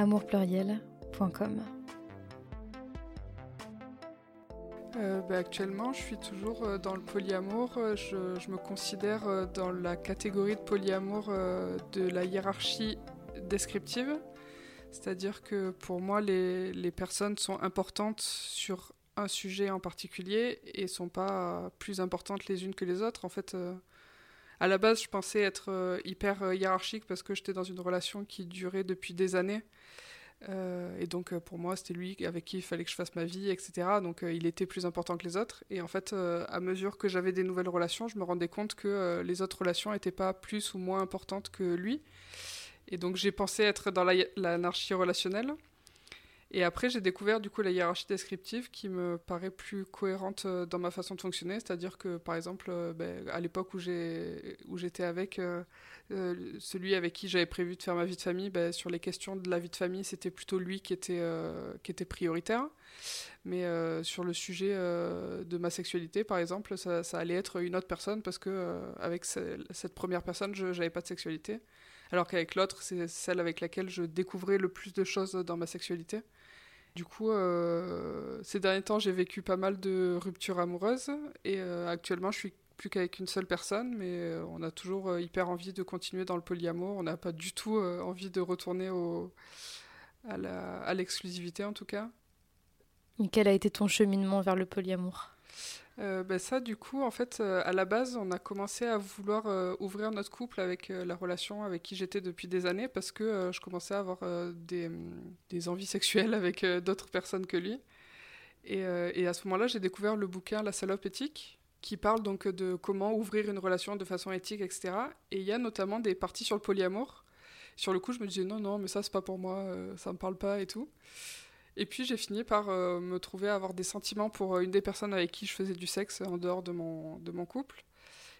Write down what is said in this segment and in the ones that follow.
amourpluriel.com. Euh, bah, actuellement, je suis toujours euh, dans le polyamour. Euh, je, me considère dans la catégorie de polyamour de la hiérarchie descriptive. C'est-à-dire que pour moi, les, personnes sont importantes sur un sujet en particulier et sont pas plus importantes les unes que les autres. En fait, à la base, je pensais être hyper hiérarchique parce que j'étais dans une relation qui durait depuis des années euh, et donc euh, pour moi, c'était lui avec qui il fallait que je fasse ma vie, etc. Donc euh, il était plus important que les autres. Et en fait, à mesure que j'avais des nouvelles relations, je me rendais compte que les autres relations n'étaient pas plus ou moins importantes que lui. Et donc j'ai pensé être dans l'anarchie relationnelle. Et après, j'ai découvert du coup la hiérarchie descriptive qui me paraît plus cohérente euh, dans ma façon de fonctionner. C'est-à-dire que, par exemple, euh, ben, à l'époque où j'étais avec euh, celui avec qui j'avais prévu de faire ma vie de famille, ben, sur les questions de la vie de famille, c'était plutôt lui qui était, prioritaire. Mais sur le sujet de ma sexualité, par exemple, ça, ça, allait être une autre personne parce que avec cette première personne, je n'avais pas de sexualité. Alors qu'avec l'autre, c'est celle avec laquelle je découvrais le plus de choses dans ma sexualité. Du coup, euh, ces derniers temps, j'ai vécu pas mal de ruptures amoureuses et euh, actuellement, je suis plus qu'avec une seule personne, mais euh, on a toujours hyper envie de continuer dans le polyamour. On n'a pas du tout envie de retourner à l'exclusivité, en tout cas. Et quel a été ton cheminement vers le polyamour? Ben ça, du coup, en fait, euh, à la base, on a commencé à vouloir euh, ouvrir notre couple avec la relation avec qui j'étais depuis des années parce que je commençais à avoir des, des, envies sexuelles avec d'autres personnes que lui. Et, et à ce moment-là, j'ai découvert le bouquin La salope éthique qui parle donc de comment ouvrir une relation de façon éthique, etc. Et il y a notamment des parties sur le polyamour. Sur le coup, je me disais non, non, mais ça, c'est pas pour moi, ça me parle pas et tout. Et puis j'ai fini par euh, me trouver à avoir des sentiments pour euh, une des personnes avec qui je faisais du sexe en dehors de mon, de mon couple.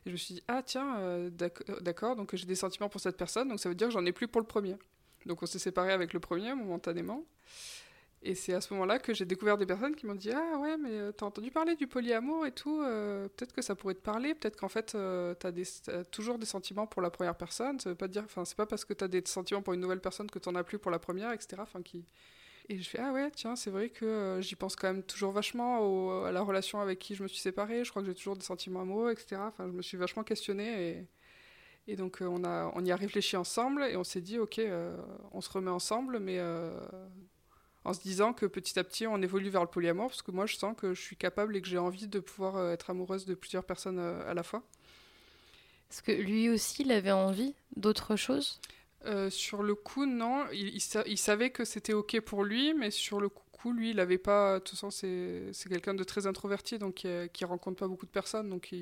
Et je me suis dit, ah tiens, euh, d'accord, donc j'ai des sentiments pour cette personne, donc ça veut dire que j'en ai plus pour le premier. Donc on s'est séparés avec le premier momentanément. Et c'est à ce moment-là que j'ai découvert des personnes qui m'ont dit Ah ouais, mais t'as entendu parler du polyamour et tout, peut-être que ça pourrait te parler, peut-être qu'en fait t'as, des, toujours des sentiments pour la première personne, ça veut pas dire, enfin c'est pas parce que t'as des sentiments pour une nouvelle personne que t'en as plus pour la première, etc. et je fais, ah ouais, tiens, c'est vrai que euh, j'y pense quand même toujours vachement à la relation avec qui je me suis séparée. Je crois que j'ai toujours des sentiments amoureux, etc. Enfin, je me suis vachement questionnée. Et, donc, euh, on, a, on y a réfléchi ensemble et on s'est dit, ok, euh, on se remet ensemble, mais en se disant que petit à petit, on évolue vers le polyamour, parce que moi, je sens que je suis capable et que j'ai envie de pouvoir être amoureuse de plusieurs personnes à la fois. Est-ce que lui aussi, il avait envie d'autre chose? Euh, sur le coup, non. Il, savait que c'était OK pour lui, mais sur le coup, lui, il n'avait pas. De toute façon, c'est quelqu'un de très introverti, donc qui, ne rencontre pas beaucoup de personnes. Donc,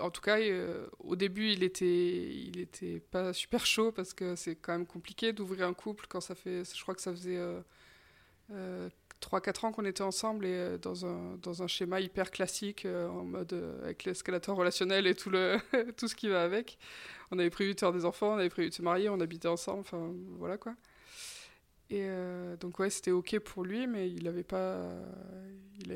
en tout cas, euh, au début, il était, il était pas super chaud parce que c'est quand même compliqué d'ouvrir un couple quand ça fait. Je crois que ça faisait. Euh, 3-4 ans qu'on était ensemble et euh, dans un, dans un schéma hyper classique, euh, en mode euh, avec l'escalator relationnel et tout, le tout ce qui va avec. On avait prévu de faire des enfants, on avait prévu de se marier, on habitait ensemble, enfin voilà quoi. Et donc ouais, c'était ok pour lui, mais il n'avait pas,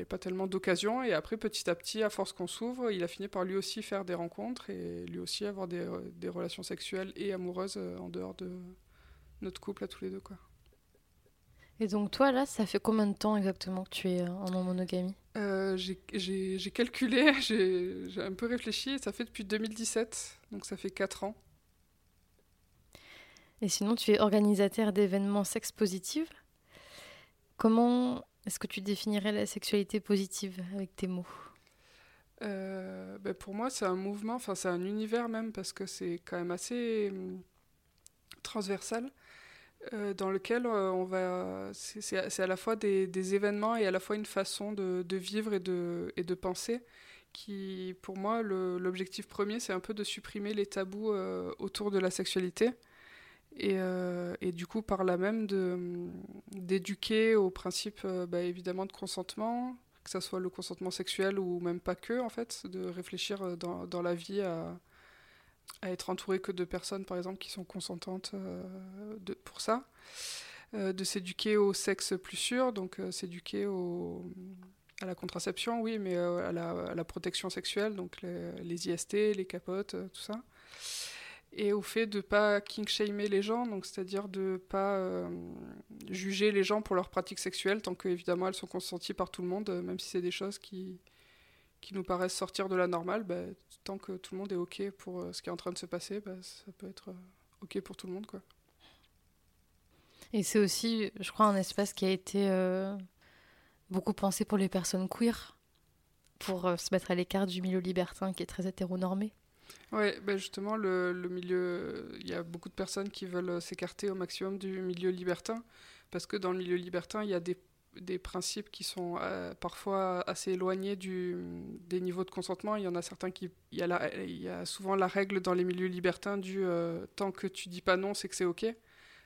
pas tellement d'occasion. Et après, petit à petit, à force qu'on s'ouvre, il a fini par lui aussi faire des rencontres et lui aussi avoir des, des relations sexuelles et amoureuses en dehors de notre couple à tous les deux quoi. Et donc toi, là, ça fait combien de temps exactement que tu es en monogamie? Euh, J'ai calculé, j'ai un peu réfléchi, ça fait depuis 2017, donc ça fait 4 ans. Et sinon, tu es organisateur d'événements sex positifs. Comment est-ce que tu définirais la sexualité positive avec tes mots? Euh, ben Pour moi, c'est un mouvement, enfin c'est un univers même, parce que c'est quand même assez hum, transversal. Euh, dans lequel euh, on va. C'est à la fois des, événements et à la fois une façon de, vivre et de, penser qui, pour moi, l'objectif premier, c'est un peu de supprimer les tabous euh, autour de la sexualité Et, du coup, par là même, d'éduquer au principe bah, évidemment de consentement, que ce soit le consentement sexuel ou même pas que, en fait, de réfléchir dans la vie à, à, être entouré que de personnes, par exemple, qui sont consentantes de, pour ça. Euh, de s'éduquer au sexe plus sûr, donc euh, s'éduquer au, à la contraception, oui, mais euh, à la, protection sexuelle, donc les, IST, les capotes, tout ça. Et au fait de pas king-shamer les gens, donc c'est-à-dire de pas juger les gens pour leurs pratiques sexuelles, tant qu'évidemment elles sont consenties par tout le monde, même si c'est des choses qui, qui nous paraissent sortir de la normale, bah, tant que tout le monde est OK pour ce qui est en train de se passer, bah, ça peut être OK pour tout le monde. quoi. Et c'est aussi, je crois, un espace qui a été euh, beaucoup pensé pour les personnes queer, pour euh, se mettre à l'écart du milieu libertin qui est très hétéronormé. Oui, ben justement, le, le, milieu, il y a beaucoup de personnes qui veulent euh, s'écarter au maximum du milieu libertin, parce que dans le milieu libertin, il y a des, des principes qui sont parfois assez éloignés du, des niveaux de consentement. Il y en a certains qui... Il y a, la, il y a souvent la règle dans les milieux libertins du tant que tu dis pas non, c'est que c'est OK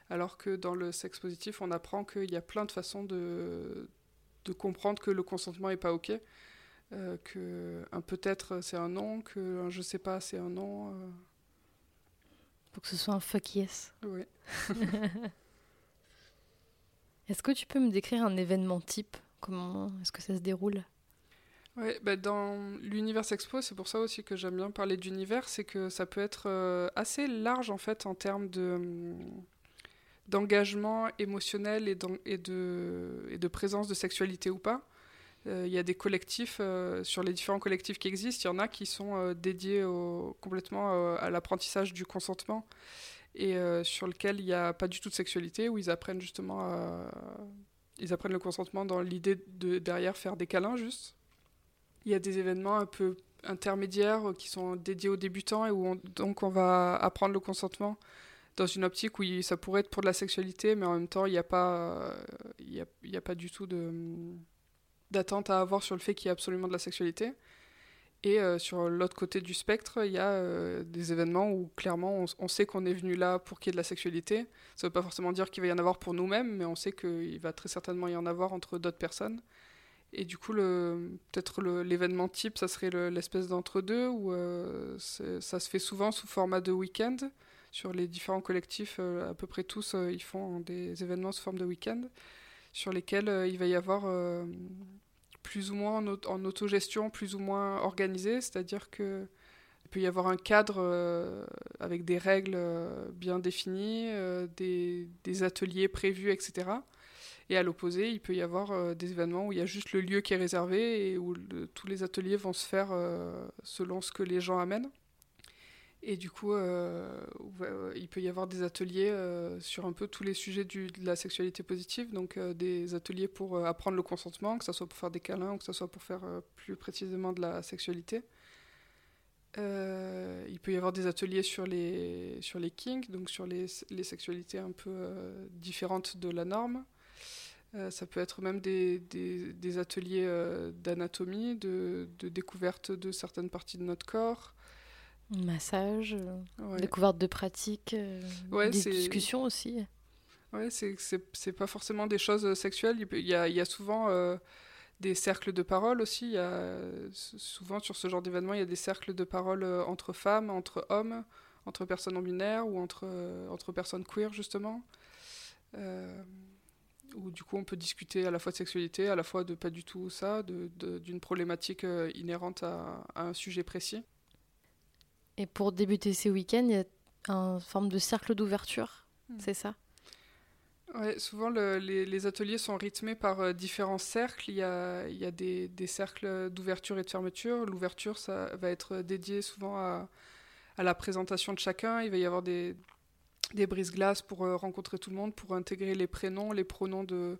alors que dans le sexe positif, on apprend qu'il y a plein de façons de, de comprendre que le consentement n'est pas OK, euh, que un peut-être c'est un non, que un je sais pas c'est un non. Euh. Faut que ce soit un fuck yes. Oui. est-ce que tu peux me décrire un événement type? Comment est-ce que ça se déroule? Oui, bah dans l'univers Expo, c'est pour ça aussi que j'aime bien parler d'univers, c'est que ça peut être euh, assez large en fait en termes de, d'engagement émotionnel et, de, et, de, présence de sexualité ou pas. Euh, il y a des collectifs, euh, sur les différents collectifs qui existent, il y en a qui sont dédiés complètement à l'apprentissage du consentement et sur lequel il n'y a pas du tout de sexualité, où ils apprennent justement ils apprennent le consentement dans l'idée de derrière faire des câlins juste. Il y a des événements un peu intermédiaires qui sont dédiés aux débutants et où donc on va apprendre le consentement dans une optique où ça pourrait être pour de la sexualité, mais en même temps, il n'y a, pas, a, pas du tout d'attente à avoir sur le fait qu'il y a absolument de la sexualité. Et euh, sur l'autre côté du spectre, il y a euh, des événements où clairement on, sait qu'on est venu là pour qu'il y ait de la sexualité. Ça ne veut pas forcément dire qu'il va y en avoir pour nous-mêmes, mais on sait qu'il va très certainement y en avoir entre d'autres personnes. Et du coup, peut-être l'événement type, ça serait l'espèce d'entre-deux, où euh, ça se fait souvent sous format de week-end sur les différents collectifs, à peu près tous, ils font des événements sous forme de week-end, sur lesquels il va y avoir plus ou moins en, autogestion, plus ou moins organisé, c'est-à-dire que il peut y avoir un cadre avec des règles bien définies, des, des, ateliers prévus, etc. Et à l'opposé, il peut y avoir des événements où il y a juste le lieu qui est réservé et où tous les ateliers vont se faire selon ce que les gens amènent. Et du coup, euh, il peut y avoir des ateliers euh, sur un peu tous les sujets de la sexualité positive, donc euh, des ateliers pour apprendre le consentement, que ce soit pour faire des câlins ou que ce soit pour faire plus précisément de la sexualité. il peut y avoir des ateliers sur les, sur les kinks, donc sur les, les sexualités un peu différentes de la norme. ça peut être même des, des, des ateliers d'anatomie, de, de, découverte de certaines parties de notre corps. Massage, euh, découverte de pratiques, euh, des discussions aussi. Ouais, c'est pas forcément des choses sexuelles. Il y a, il y a souvent euh, des cercles de parole aussi. Il y a, souvent sur ce genre d'événement, il y a des cercles de parole entre femmes, entre hommes, entre personnes non binaires ou entre, entre personnes queer justement. où du coup on peut discuter à la fois de sexualité, à la fois de pas du tout ça, d'une de, problématique inhérente à, à un sujet précis. Et pour débuter ces week-ends, il y a une forme de cercle d'ouverture, hmm. c'est ça? Ouais, souvent les, les, ateliers sont rythmés par euh, différents cercles. Il y a, il y a des, des cercles d'ouverture et de fermeture. L'ouverture, ça va être dédié souvent à, à, la présentation de chacun. Il va y avoir des, des brises-glaces pour euh, rencontrer tout le monde, pour intégrer les prénoms, les pronoms de,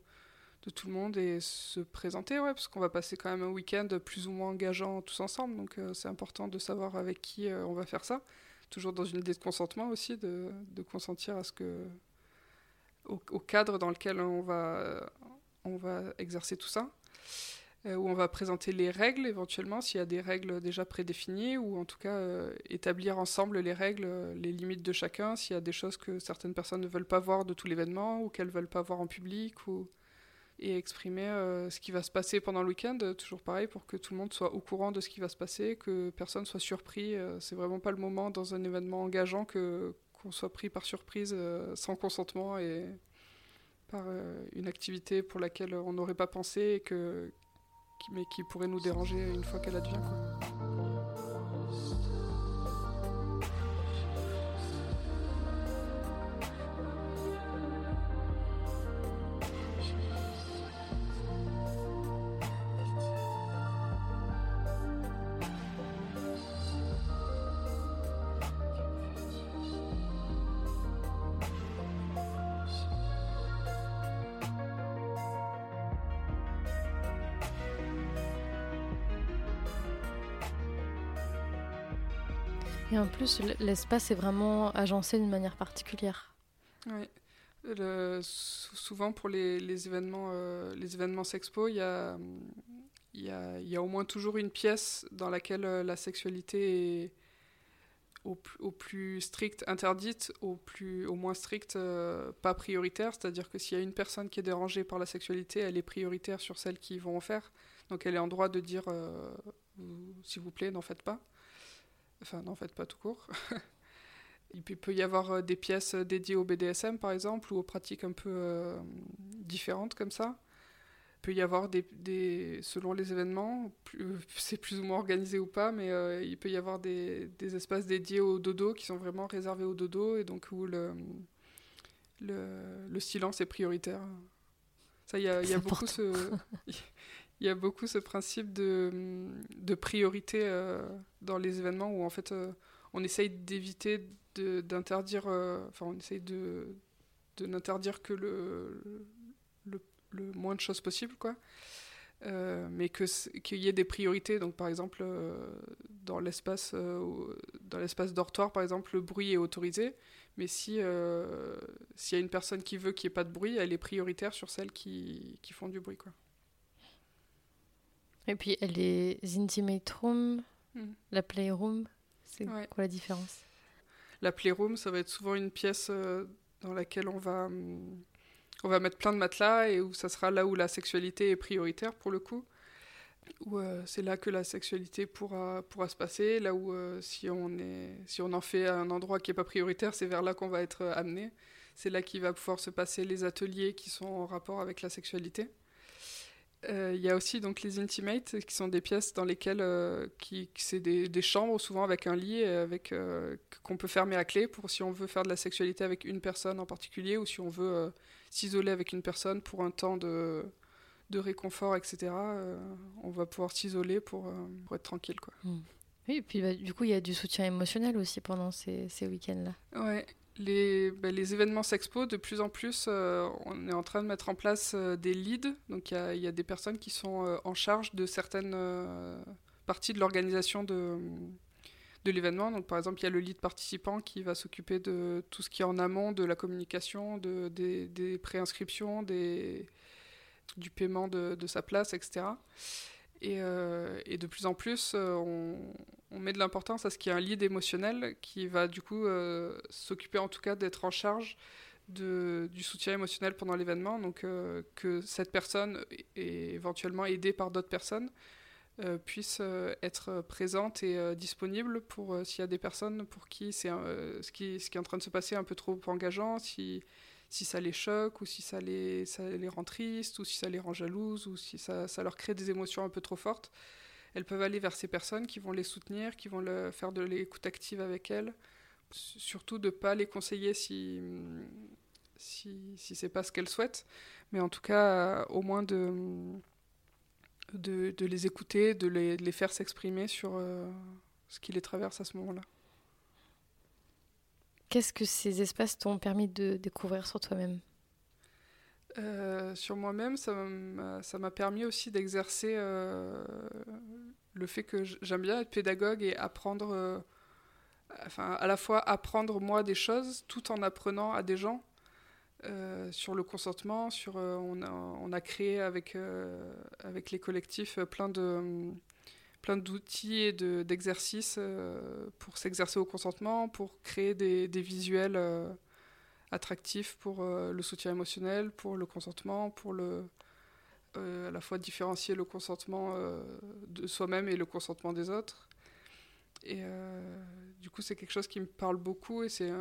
de tout le monde et se présenter, ouais, parce qu'on va passer quand même un week-end plus ou moins engageant tous ensemble, donc euh, c'est important de savoir avec qui euh, on va faire ça. Toujours dans une idée de consentement aussi, de, consentir à ce que, au, cadre dans lequel on va, on va exercer tout ça. euh, où on va présenter les règles éventuellement, s'il y a des règles déjà prédéfinies, ou en tout cas établir ensemble les règles, les limites de chacun, s'il y a des choses que certaines personnes ne veulent pas voir de tout l'événement, ou qu'elles veulent pas voir en public, ou... et exprimer ce qui va se passer pendant le week-end, toujours pareil, pour que tout le monde soit au courant de ce qui va se passer, que personne soit surpris. c'est vraiment pas le moment dans un événement engageant que qu'on soit pris par surprise sans consentement et par une activité pour laquelle on n'aurait pas pensé et que, mais qui pourrait nous déranger une fois qu'elle advient. Et en plus, l'espace est vraiment agencé d'une manière particulière. Oui. souvent pour les, événements, euh, les événements sexpo, il y a, au moins toujours une pièce dans laquelle euh, la sexualité est au, plus strict interdite, au, plus, au moins strict euh, pas prioritaire. C'est-à-dire que s'il y a une personne qui est dérangée par la sexualité, elle est prioritaire sur celles qui vont en faire. Donc elle est en droit de dire s'il vous plaît, n'en faites pas. Enfin, non, en fait, pas tout court. Il peut y avoir euh, des pièces dédiées au BDSM, par exemple, ou aux pratiques un peu euh, différentes comme ça. Il peut y avoir des, des selon les événements, c'est plus ou moins organisé ou pas, mais euh, il peut y avoir des, des, espaces dédiés au dodo qui sont vraiment réservés au dodo et donc où le, le, le silence est prioritaire. Ça, il y a, y a beaucoup ce, il y a beaucoup ce principe de, de priorité euh, dans les événements où en fait euh, on essaye d'éviter d'interdire, euh, enfin on essaye de, de n'interdire que le, le, le, moins de choses possible quoi. mais que qu'il y ait des priorités donc par exemple dans l'espace dans l'espace dortoir par exemple le bruit est autorisé mais si s'il y a une personne qui veut qu'il n'y ait pas de bruit elle est prioritaire sur celles qui, qui font du bruit quoi. Et puis les intimate rooms, hmm. la playroom, c'est quoi la différence? La playroom, ça va être souvent une pièce euh, dans laquelle on va, hum, on va mettre plein de matelas et où ça sera là où la sexualité est prioritaire pour le coup. Où euh, c'est là que la sexualité pourra, pourra se passer. Là où euh, si, on est, si on en fait un endroit qui n'est pas prioritaire, c'est vers là qu'on va être amené. C'est là qu'il va pouvoir se passer les ateliers qui sont en rapport avec la sexualité. Euh, il y a aussi donc les intimates qui sont des pièces dans lesquelles euh, qui, c'est des, des, chambres souvent avec un lit avec euh, qu'on peut fermer à clé pour si on veut faire de la sexualité avec une personne en particulier ou si on veut s'isoler avec une personne pour un temps de, de réconfort etc on va pouvoir s'isoler pour, pour être tranquille quoi. Mmh. Oui, et puis bah, du coup, il y a du soutien émotionnel aussi pendant ces, ces week-ends-là. Ouais, les, ben, les, événements Sexpo, de plus en plus, euh, on est en train de mettre en place euh, des leads. Donc il y, a des personnes qui sont euh, en charge de certaines parties de l'organisation de, l'événement. Donc par exemple, il y a le lead participant qui va s'occuper de tout ce qui est en amont, de la communication, de, des, préinscriptions, du paiement de, sa place, etc. Et, et, de plus en plus, on, on met de l'importance à ce qu'il y ait un lead émotionnel qui va du coup euh, s'occuper en tout cas d'être en charge du soutien émotionnel pendant l'événement, donc euh, que cette personne, et éventuellement aidée par d'autres personnes, euh, puisse être présente et disponible pour s'il y a des personnes pour qui c'est ce, qui, est en train de se passer un peu trop engageant, si, si ça les choque, ou si ça les, ça les rend tristes, ou si ça les rend jalouses, ou si ça, ça leur crée des émotions un peu trop fortes elles peuvent aller vers ces personnes qui vont les soutenir, qui vont le, faire de l'écoute active avec elles. Surtout de ne pas les conseiller si, si, si c'est pas ce qu'elles souhaitent, mais en tout cas, au moins de, de, les écouter, de les, les faire s'exprimer sur euh, ce qui les traverse à ce moment-là. Qu'est-ce que ces espaces t'ont permis de découvrir sur toi-même euh, sur moi-même, ça m'a permis aussi d'exercer euh, le fait que j'aime bien être pédagogue et apprendre, euh, enfin, à la fois apprendre moi des choses tout en apprenant à des gens. sur le consentement, sur, on, a, on a créé avec, avec les collectifs plein de plein d'outils et d'exercices pour s'exercer au consentement, pour créer des, des visuels attractifs pour le soutien émotionnel, pour le consentement, pour le, à la fois différencier le consentement de soi-même et le consentement des autres. Et euh, du coup, c'est quelque chose qui me parle beaucoup et c'est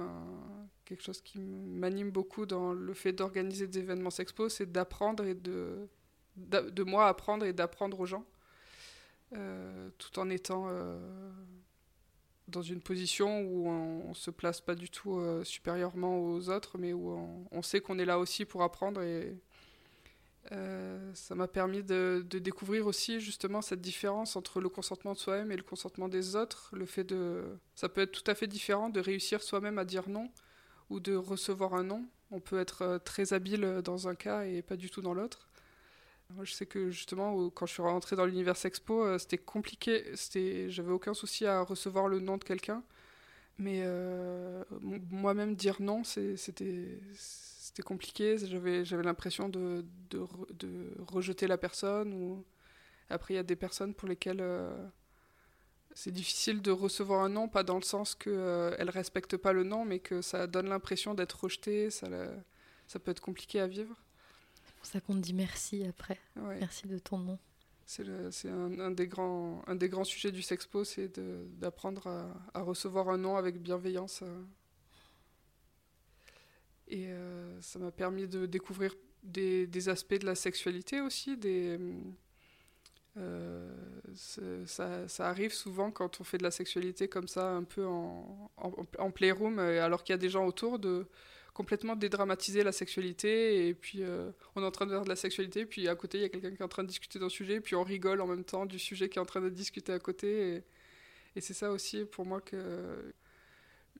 quelque chose qui m'anime beaucoup dans le fait d'organiser des événements sexpo, c'est d'apprendre et de, de, moi apprendre et d'apprendre aux gens, euh, tout en étant euh, dans une position où on, ne se place pas du tout supérieurement aux autres, mais où on, sait qu'on est là aussi pour apprendre et, euh, ça m'a permis de, découvrir aussi justement cette différence entre le consentement de soi-même et le consentement des autres. Le fait de, ça peut être tout à fait différent de réussir soi-même à dire non ou de recevoir un non. On peut être euh, très habile dans un cas et pas du tout dans l'autre. Je sais que justement, quand je suis rentrée dans l'univers Expo, euh, c'était compliqué. J'avais aucun souci à recevoir le non de quelqu'un, mais moi-même dire non, c'était compliqué. J'avais, l'impression de, rejeter la personne. Après, il y a des personnes pour lesquelles euh, c'est difficile de recevoir un non, pas dans le sens qu'elles euh, ne respectent pas le non, mais que ça donne l'impression d'être rejeté. Ça, ça peut être compliqué à vivre. Pour ça qu'on te dit merci après. Merci de ton nom. C'est, un, un, des grands, un des grands sujets du Sexpo, c'est d'apprendre à, à, recevoir un non avec bienveillance. Euh. Et euh, ça m'a permis de découvrir des, des, aspects de la sexualité aussi. Des, euh, ça, ça, arrive souvent quand on fait de la sexualité comme ça, un peu en, en, en playroom, alors qu'il y a des gens autour, de complètement dédramatiser la sexualité. Et puis on est en train de faire de la sexualité, puis à côté il y a quelqu'un qui est en train de discuter d'un sujet, puis on rigole en même temps du sujet qui est en train de discuter à côté. Et, et c'est ça aussi pour moi que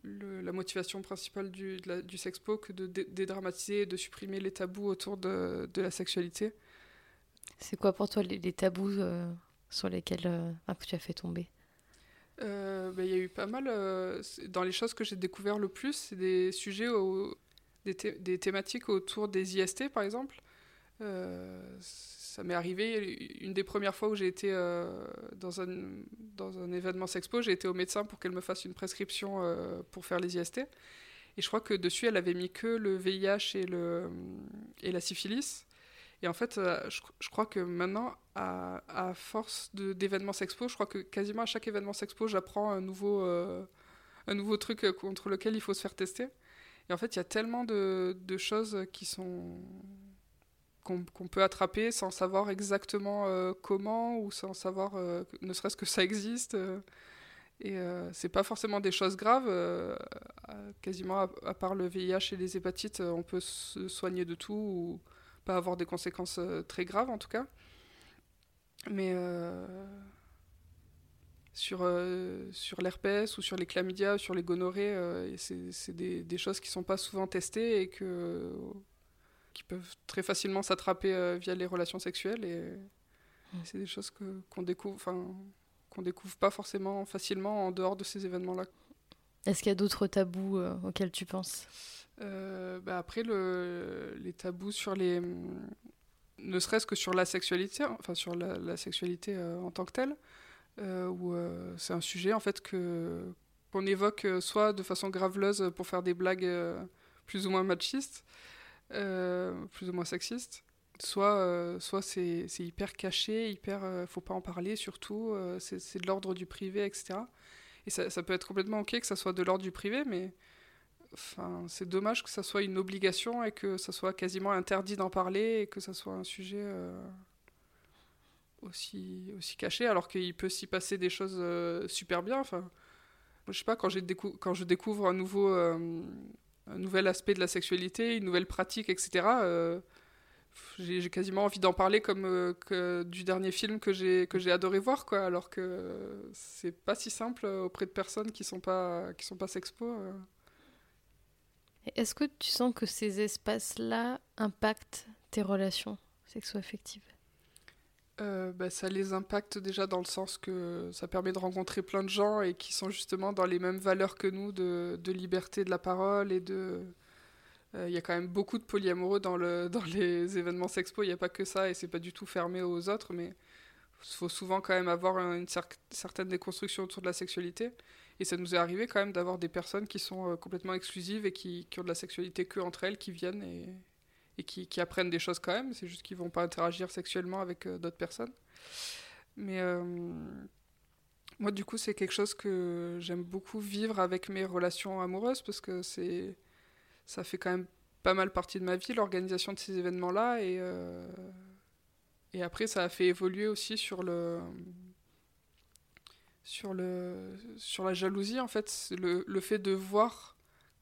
la motivation principale du, du sexpo que de dédramatiser et de supprimer les tabous autour de, de la sexualité. C'est quoi pour toi les, tabous euh, sur lesquels euh, tu as fait tomber? Euh, ben, Il y a eu pas mal. dans les choses que j'ai découvert le plus, c'est des sujets, des, thématiques autour des IST par exemple ça m'est arrivé une des premières fois où j'ai été euh, dans, un, dans un événement sexpo, j'ai été au médecin pour qu'elle me fasse une prescription euh, pour faire les IST. Et je crois que dessus, elle avait mis que le VIH et, le, et la syphilis. Et en fait, euh, je, crois que maintenant, à, à force d'événements sexpo, je crois que quasiment à chaque événement sexpo, j'apprends un, nouveau un nouveau truc contre lequel il faut se faire tester. Et en fait, il y a tellement de, choses qui sont qu'on peut attraper sans savoir exactement euh, comment ou sans savoir euh, ne serait-ce que ça existe. Euh. et c'est pas forcément des choses graves. quasiment à, part le VIH et les hépatites, on peut se soigner de tout ou pas avoir des conséquences très graves en tout cas. Mais sur, sur l'herpès ou sur les chlamydia, sur les gonorrhées, c'est des, des, choses qui sont pas souvent testées et que qui peuvent très facilement s'attraper euh, via les relations sexuelles et mmh. c'est des choses que qu'on découvre qu'on découvre pas forcément facilement en dehors de ces événements là est-ce qu'il y a d'autres tabous euh, auxquels tu penses? Euh, bah après le, les tabous sur les ne serait-ce que sur la sexualité enfin sur la, sexualité en tant que telle où c'est un sujet en fait que qu'on évoque soit de façon graveleuse pour faire des blagues plus ou moins machistes euh, plus ou moins sexiste. Soit, euh, soit c'est hyper caché, hyper, euh, faut pas en parler surtout, c'est de l'ordre du privé, etc. Et ça, ça, peut être complètement ok que ça soit de l'ordre du privé, mais enfin, c'est dommage que ça soit une obligation et que ça soit quasiment interdit d'en parler et que ça soit un sujet aussi, caché, alors qu'il peut s'y passer des choses super bien. Enfin, je sais pas, quand, je découvre un nouveau un nouvel aspect de la sexualité, une nouvelle pratique, etc. Euh, j'ai quasiment envie d'en parler comme euh, du dernier film que j'ai adoré voir quoi alors que c'est pas si simple auprès de personnes qui sont pas qui sont pas sexpo euh. Est-ce que tu sens que ces espaces-là impactent tes relations sexo-affectives? Euh, bah, ça les impacte déjà dans le sens que ça permet de rencontrer plein de gens et qui sont justement dans les mêmes valeurs que nous de, de liberté de la parole et de Il y a quand même beaucoup de polyamoureux dans, le, dans les événements sexpo, il n'y a pas que ça et c'est pas du tout fermé aux autres, mais il faut souvent quand même avoir une certaine déconstruction autour de la sexualité. Et ça nous est arrivé quand même d'avoir des personnes qui sont complètement exclusives et qui, qui, ont de la sexualité que entre elles, qui viennent et, et qui, qui, apprennent des choses quand même. C'est juste qu'ils vont pas interagir sexuellement avec d'autres personnes. Mais moi, du coup, c'est quelque chose que j'aime beaucoup vivre avec mes relations amoureuses parce que ça fait quand même pas mal partie de ma vie, l'organisation de ces événements-là. Et, euh, et après, ça a fait évoluer aussi sur le. Sur, le, sur la jalousie, en fait, le, le fait de voir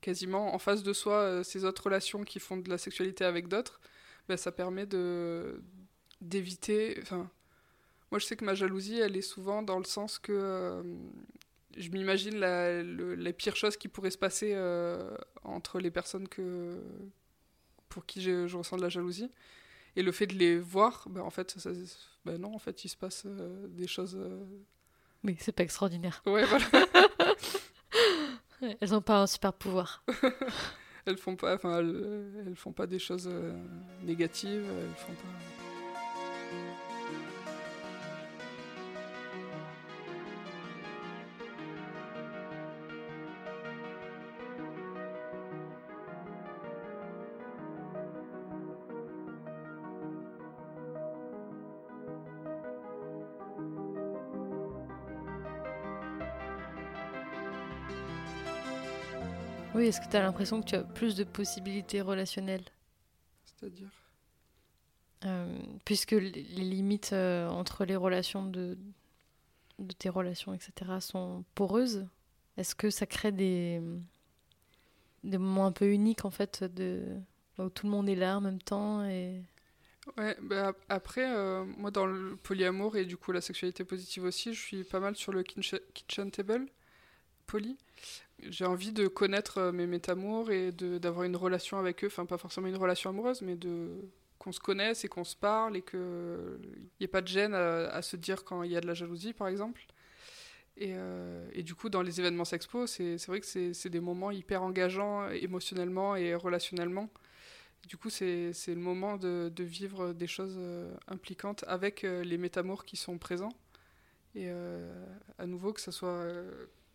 quasiment en face de soi euh, ces autres relations qui font de la sexualité avec d'autres, ben, ça permet de d'éviter. Enfin, moi, je sais que ma jalousie, elle est souvent dans le sens que euh, je m'imagine les pires choses qui pourraient se passer euh, entre les personnes que, pour qui je, ressens de la jalousie. Et le fait de les voir, ben, en fait, ça, ben non, en fait, il se passe des choses. Mais c'est pas extraordinaire. Ouais, voilà. elles n'ont pas un super pouvoir. elles font pas, enfin, elles, font pas des choses négatives. Elles font pas. Oui, est-ce que tu as l'impression que tu as plus de possibilités relationnelles? C'est-à-dire? Euh, Puisque les limites euh, entre les relations de, de tes relations, etc., sont poreuses, est-ce que ça crée des, des moments un peu uniques, en fait, de, où tout le monde est là en même temps et... Ouais, bah après, euh, moi dans le polyamour et du coup la sexualité positive aussi, je suis pas mal sur le kitchen table, poly j'ai envie de connaître euh, mes métamours et d'avoir une relation avec eux, enfin pas forcément une relation amoureuse, mais de qu'on se connaisse et qu'on se parle et qu'il n'y ait pas de gêne à, se dire quand il y a de la jalousie, par exemple. Et, euh, du coup, dans les événements sexpo, c'est vrai que c'est des moments hyper engageants émotionnellement et relationnellement. du coup, c'est le moment de, de, vivre des choses euh, impliquantes avec les métamours qui sont présents. Et à nouveau, que ce soit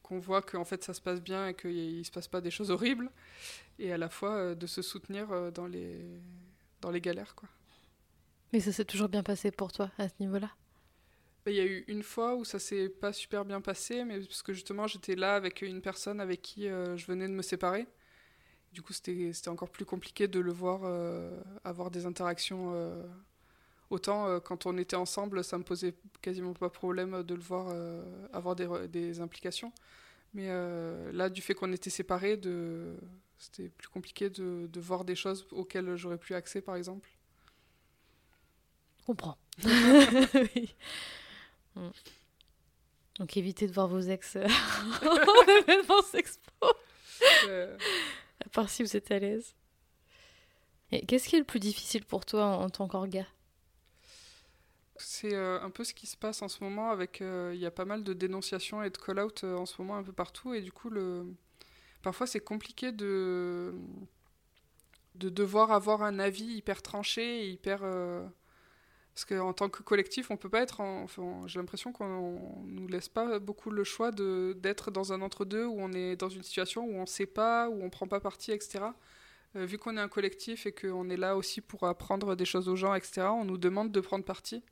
qu'on voit qu'en fait ça se passe bien et qu'il ne se passe pas des choses horribles, et à la fois euh, de se soutenir euh, dans les, dans les galères. Quoi. Mais ça s'est toujours bien passé pour toi à ce niveau-là? Bah, il y a eu une fois où ça s'est pas super bien passé, mais parce que justement j'étais là avec une personne avec qui euh, je venais de me séparer. Du coup, c'était encore plus compliqué de le voir avoir des interactions. Autant quand on était ensemble, ça me posait quasiment pas de problème de le voir avoir des, des implications. Mais euh, là, du fait qu'on était séparés, de... c'était plus compliqué de, de, voir des choses auxquelles j'aurais plus accès, par exemple. Comprends. Mm. Donc évitez de voir vos ex euh, en événement sexpo. À part si vous êtes à l'aise. Et qu'est-ce qui est le plus difficile pour toi en, en tant qu'orga? C'est euh, un peu ce qui se passe en ce moment avec euh, il y a pas mal de dénonciations et de call-out euh, en ce moment un peu partout et du coup parfois c'est compliqué de de devoir avoir un avis hyper tranché hyper parce qu'en tant que collectif on peut pas être enfin, j'ai l'impression qu'on nous laisse pas beaucoup le choix de d'être dans un entre-deux où on est dans une situation où on sait pas où on prend pas parti etc vu qu'on est un collectif et qu'on est là aussi pour apprendre des choses aux gens, etc., on nous demande de prendre parti.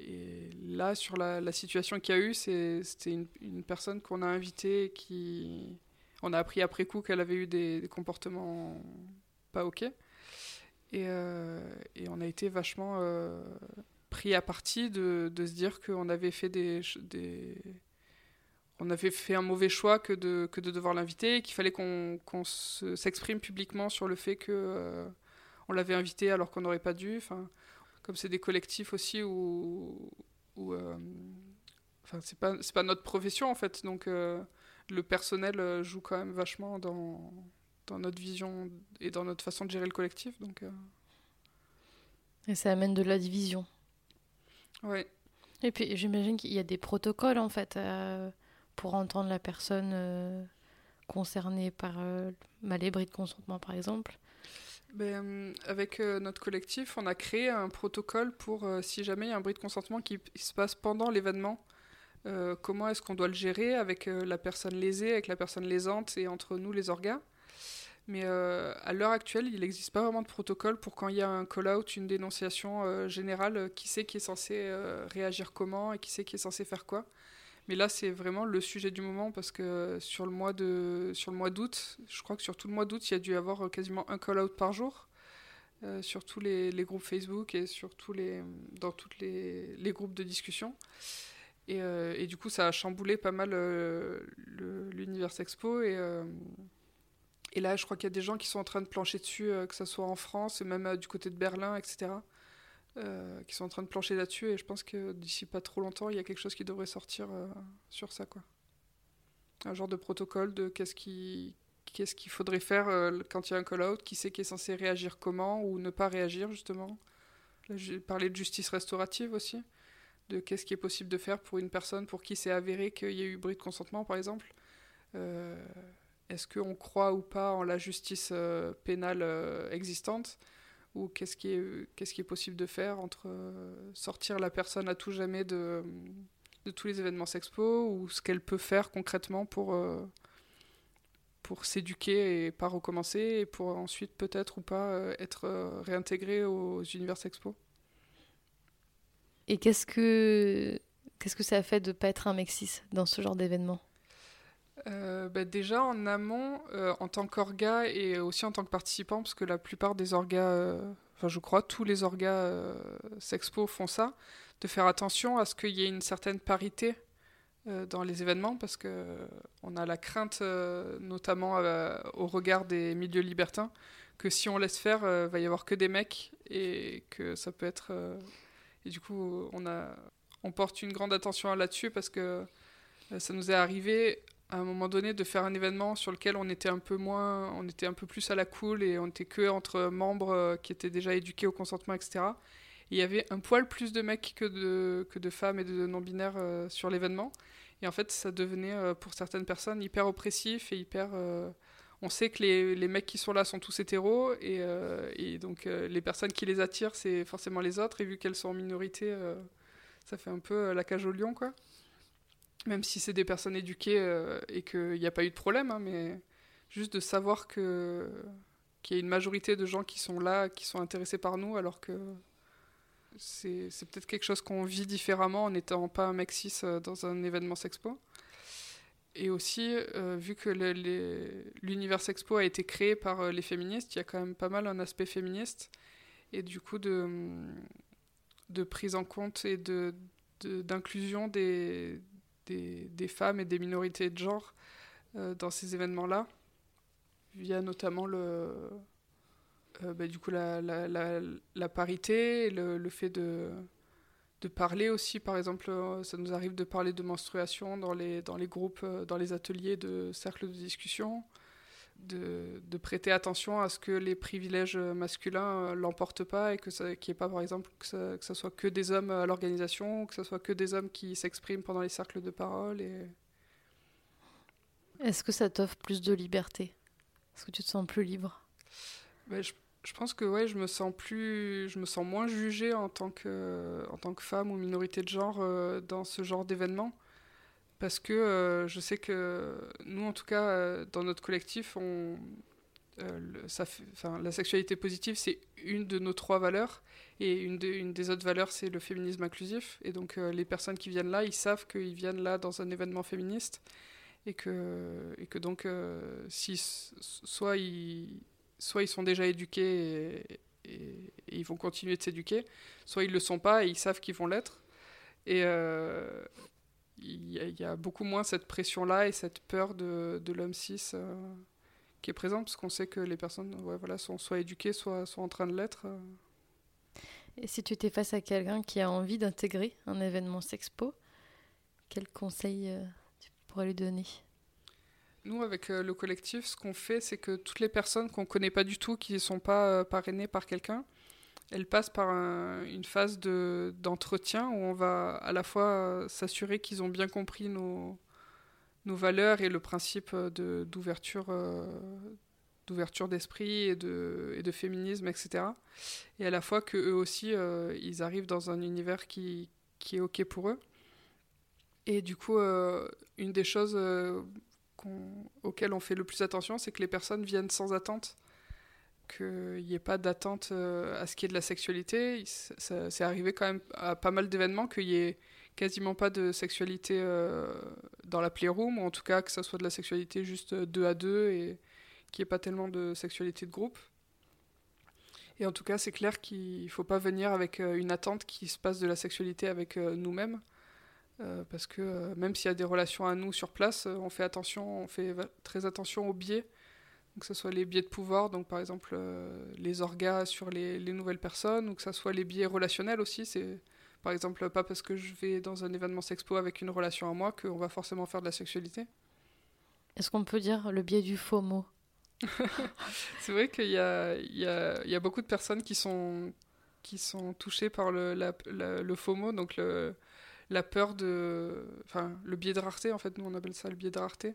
Et là, sur la, situation qu'il y a eu, c'était une, personne qu'on a invitée qui. On a appris après coup qu'elle avait eu des, comportements pas OK. Et, euh, et, on a été vachement euh, pris à partie de, se dire qu'on avait fait des, On avait fait un mauvais choix que de, devoir l'inviter, qu'il fallait qu'on s'exprime publiquement sur le fait que euh, l'avait invité alors qu'on n'aurait pas dû. Comme c'est des collectifs aussi où, où euh, enfin c'est pas c'est pas notre profession en fait. Donc euh, le personnel euh, joue quand même vachement dans dans notre vision et dans notre façon de gérer le collectif. Donc et ça amène de la division. Ouais. Et puis j'imagine qu'il y a des protocoles en fait pour entendre la personne concernés par euh, les bris de consentement, par exemple ben, Avec notre collectif, on a créé un protocole pour si jamais il y a un bris de consentement qui, se passe pendant l'événement. comment est-ce qu'on doit le gérer avec la personne lésée, avec la personne lésante et entre nous les orgas mais euh, à l'heure actuelle, il n'existe pas vraiment de protocole pour quand il y a un call-out, une dénonciation euh, générale, euh, qui sait qui est censé réagir comment et qui sait qui est censé faire quoi. Mais là, c'est vraiment le sujet du moment parce que sur le mois de sur le mois d'août, je crois que sur tout le mois d'août, il y a dû y avoir quasiment un call-out par jour sur tous les, groupes Facebook et sur les dans tous les, les, groupes de discussion. Et, et, du coup, ça a chamboulé pas mal l'univers Expo et et là, je crois qu'il y a des gens qui sont en train de plancher dessus, euh, que ce soit en France et même euh, du côté de Berlin, etc., euh, qui sont en train de plancher là-dessus. Et je pense que d'ici pas trop longtemps, il y a quelque chose qui devrait sortir sur ça, quoi. Un genre de protocole de qu'est-ce qui qu'est-ce qu'il faudrait faire quand il y a un call-out, qui sait qui est censé réagir comment ou ne pas réagir justement. Parlé de justice restaurative aussi, de qu'est-ce qui est possible de faire pour une personne pour qui c'est avéré qu'il y a eu bris de consentement par exemple. Euh, est-ce qu'on croit ou pas en la justice euh, pénale euh, existante? Ou qu'est-ce qui, est, possible de faire entre euh, sortir la personne à tout jamais de, tous les événements sexpo ou ce qu'elle peut faire concrètement pour, pour s'éduquer et pas recommencer et pour ensuite peut-être ou pas être réintégrée aux univers sexpo? Et qu'est-ce que, qu'est-ce que ça a fait de ne pas être un Mexis dans ce genre d'événement? Euh, bah, déjà en amont, euh, en tant qu'orga et aussi en tant que participant, parce que la plupart des orgas, euh, enfin je crois tous les orgas Sexpo font ça, de faire attention à ce qu'il y ait une certaine parité dans les événements, parce que on a la crainte, notamment au regard des milieux libertins, que si on laisse faire, il va y avoir que des mecs et que ça peut être. et du coup, on, a, on porte une grande attention là-dessus parce que ça nous est arrivé à un moment donné de faire un événement sur lequel on était un peu moins, on était un peu plus à la cool et on était que entre membres euh, qui étaient déjà éduqués au consentement, etc. il y avait un poil plus de mecs que de, que de femmes et de non-binaires euh, sur l'événement. Et en fait, ça devenait euh, pour certaines personnes hyper oppressif et hyper. on sait que les, les, mecs qui sont là sont tous hétéros et, et donc les personnes qui les attirent, c'est forcément les autres. Et vu qu'elles sont en minorité, ça fait un peu la cage au lion, quoi même si c'est des personnes éduquées euh, et qu'il n'y a pas eu de problème, hein, mais juste de savoir que qu'il y a une majorité de gens qui sont là, qui sont intéressés par nous, alors que c'est, peut-être quelque chose qu'on vit différemment en n'étant pas un mec euh, dans un événement sexpo. Et aussi, euh, vu que l'univers sexpo a été créé par les féministes, il y a quand même pas mal un aspect féministe, et du coup de, de prise en compte et de, d'inclusion des, des, femmes et des minorités de genre euh, dans ces événements-là, via notamment le, euh, bah, du coup, la, parité le, le, fait de, de parler aussi. Par exemple, euh, ça nous arrive de parler de menstruation dans les, dans les groupes, dans les ateliers de cercles de discussion de, de, prêter attention à ce que les privilèges masculins euh, l'emportent pas et que qu'il n'y ait pas, par exemple, que ça, que soit que des hommes à l'organisation, que ce soit que des hommes qui s'expriment pendant les cercles de parole. Et... Est-ce que ça t'offre plus de liberté? Est-ce que tu te sens plus libre? Ben, je, je, pense que ouais, je me sens plus, je me sens moins jugée en tant que, en tant que femme ou minorité de genre euh, dans ce genre d'événement parce que euh, je sais que nous, en tout cas, euh, dans notre collectif, euh, la sexualité positive, c'est une de nos trois valeurs. Et une, des autres valeurs, c'est le féminisme inclusif. Et donc, les personnes qui viennent là, ils savent qu'ils viennent là dans un événement féministe. Et que, donc, soit, ils, sont déjà éduqués et, et, ils vont continuer de s'éduquer, soit ils ne le sont pas et ils savent qu'ils vont l'être. Et, il y, a beaucoup moins cette pression-là et cette peur de, de l'homme cis euh, qui est présente, parce qu'on sait que les personnes ouais, voilà, sont soit éduquées, soit, soit en train de l'être. Euh. Et si tu étais face à quelqu'un qui a envie d'intégrer un événement sexpo, quel conseil euh, tu pourrais lui donner? Nous, avec le collectif, ce qu'on fait, c'est que toutes les personnes qu'on ne connaît pas du tout, qui ne sont pas parrainées par quelqu'un, elle passe par une phase d'entretien où on va à la fois s'assurer qu'ils ont bien compris nos, nos valeurs et le principe de, d'ouverture, d'ouverture d'esprit et de, et de féminisme, etc. Et à la fois que eux aussi, ils arrivent dans un univers qui, qui est OK pour eux. Et du coup, une des choses auxquelles on fait le plus attention, c'est que les personnes viennent sans attente qu'il n'y ait pas d'attente euh, à ce qui est de la sexualité. C'est arrivé quand même à pas mal d'événements qu'il n'y ait quasiment pas de sexualité euh, dans la playroom, ou en tout cas que ça soit de la sexualité juste deux à deux et qu'il n'y ait pas tellement de sexualité de groupe. Et en tout cas, c'est clair qu'il ne faut pas venir avec euh, une attente qui se passe de la sexualité avec nous-mêmes. parce que même s'il y a des relations à nous sur place, on fait attention, on fait très attention aux biais que ce soit les biais de pouvoir, donc par exemple euh, les orgas sur les, nouvelles personnes, ou que ce soit les biais relationnels aussi. C'est par exemple pas parce que je vais dans un événement sexpo avec une relation à moi qu'on va forcément faire de la sexualité. Est-ce qu'on peut dire le biais du faux mot? C'est vrai qu'il y a, y, y beaucoup de personnes qui sont, qui sont touchées par le, le faux mot, donc le, la peur de. Enfin, le biais de rareté, en fait, nous on appelle ça le biais de rareté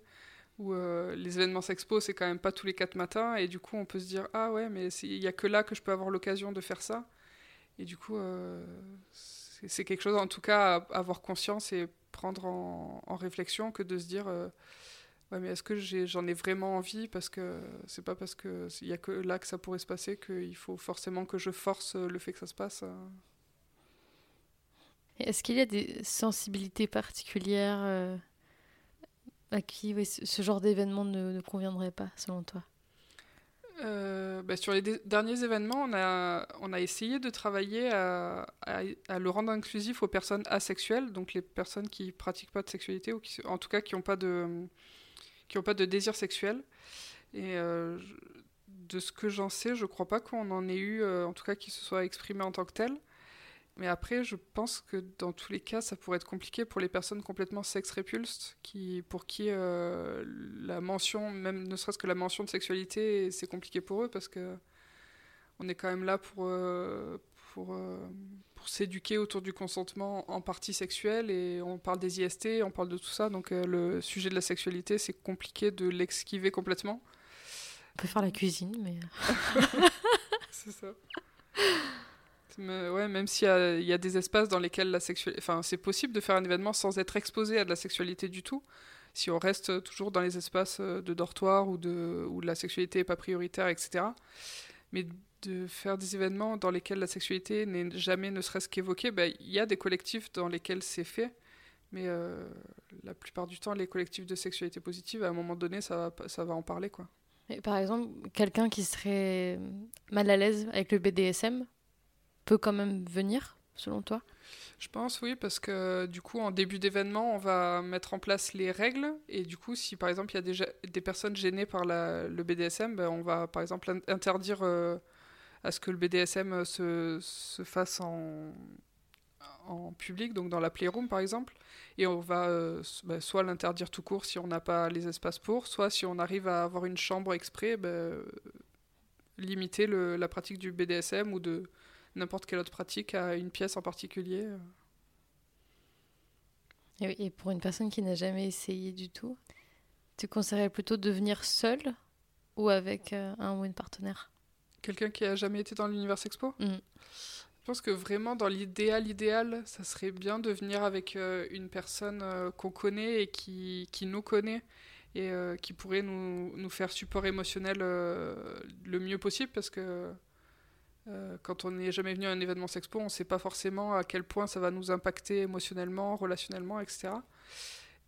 où euh, les événements s'expo, c'est quand même pas tous les quatre matins, et du coup on peut se dire ah ouais mais il y a que là que je peux avoir l'occasion de faire ça, et du coup euh, c'est quelque chose en tout cas à avoir conscience et prendre en, réflexion que de se dire euh, ouais mais est-ce que j'en ai, vraiment envie parce que c'est pas parce que il y a que là que ça pourrait se passer qu'il faut forcément que je force le fait que ça se passe. Est-ce qu'il y a des sensibilités particulières à qui ce genre d'événement ne, conviendrait pas, selon toi euh, bah, sur les derniers événements, on a, essayé de travailler à, le rendre inclusif aux personnes asexuelles, donc les personnes qui pratiquent pas de sexualité ou en tout cas qui n'ont pas de pas de désir sexuel. Et euh, de ce que j'en sais, je crois pas qu'on en ait eu, euh, en tout cas qui se soit exprimé en tant que tel. Mais après, je pense que dans tous les cas, ça pourrait être compliqué pour les personnes complètement sex-répulsed, qui, pour qui euh, la mention, même ne serait-ce que la mention de sexualité, c'est compliqué pour eux parce que on est quand même là pour, euh, pour, euh, pour s'éduquer autour du consentement en partie sexuelle et on parle des IST, on parle de tout ça. Donc le sujet de la sexualité, c'est compliqué de l'exquiver complètement. On peut faire la cuisine, mais. c'est ça même s'il y, y, a des espaces dans lesquels la sexualité. Enfin, c'est possible de faire un événement sans être exposé à de la sexualité du tout. Si on reste toujours dans les espaces euh, de dortoir ou de, où la sexualité n'est pas prioritaire, etc. Mais de faire des événements dans lesquels la sexualité n'est jamais ne serait-ce qu'évoquée, ben, il y a des collectifs dans lesquels c'est fait. Mais euh, la plupart du temps, les collectifs de sexualité positive, à un moment donné, ça va, ça va en parler. quoi. Par exemple, quelqu'un qui serait mal à l'aise avec le BDSM, peut quand même venir, selon toi? Je pense oui, parce que du coup, en début d'événement, on va mettre en place les règles. Et du coup, si par exemple il y a déjà des personnes gênées par la, le BDSM, ben, on va par exemple interdire euh, à ce que le BDSM se, se fasse en, en public, donc dans la playroom par exemple. Et on va euh, ben, soit l'interdire tout court si on n'a pas les espaces pour, soit si on arrive à avoir une chambre exprès, ben, limiter le, la pratique du BDSM ou de n'importe quelle autre pratique à une pièce en particulier. Et, pour une personne qui n'a jamais essayé du tout, tu conseillerais plutôt de venir seul ou avec euh, un ou une partenaire? Quelqu'un qui a jamais été dans l'univers expo mm. Je pense que vraiment, dans l'idéal idéal, ça serait bien de venir avec euh, une personne euh, qu'on connaît et qui, qui, nous connaît et qui pourrait nous, nous, faire support émotionnel le mieux possible parce que euh, quand on n'est jamais venu à un événement sexpo, on ne sait pas forcément à quel point ça va nous impacter émotionnellement, relationnellement, etc.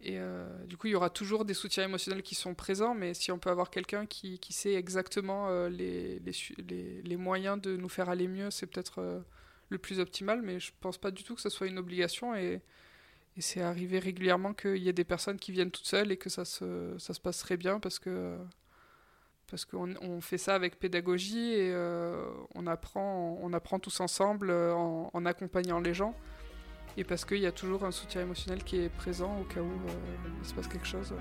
Et euh, du coup, il y aura toujours des soutiens émotionnels qui sont présents, mais si on peut avoir quelqu'un qui, sait exactement euh, les, moyens de nous faire aller mieux, c'est peut-être le plus optimal, mais je ne pense pas du tout que ce soit une obligation. Et, et c'est arrivé régulièrement qu'il y ait des personnes qui viennent toutes seules et que ça se, ça se passerait bien parce que parce qu'on fait ça avec pédagogie et euh, on, apprend, on apprend tous ensemble euh, en, accompagnant les gens. Et parce qu'il y a toujours un soutien émotionnel qui est présent au cas où euh, il se passe quelque chose.